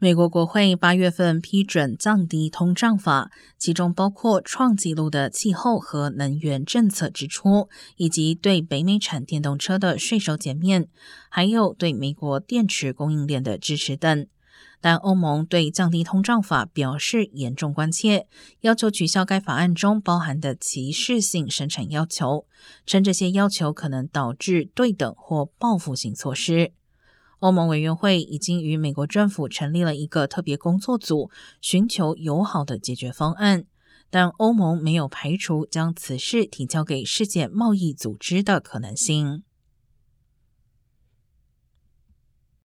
美国国会八月份批准降低通胀法，其中包括创纪录的气候和能源政策支出，以及对北美产电动车的税收减免，还有对美国电池供应链的支持等。但欧盟对降低通胀法表示严重关切，要求取消该法案中包含的歧视性生产要求，称这些要求可能导致对等或报复性措施。欧盟委员会已经与美国政府成立了一个特别工作组，寻求友好的解决方案。但欧盟没有排除将此事提交给世界贸易组织的可能性。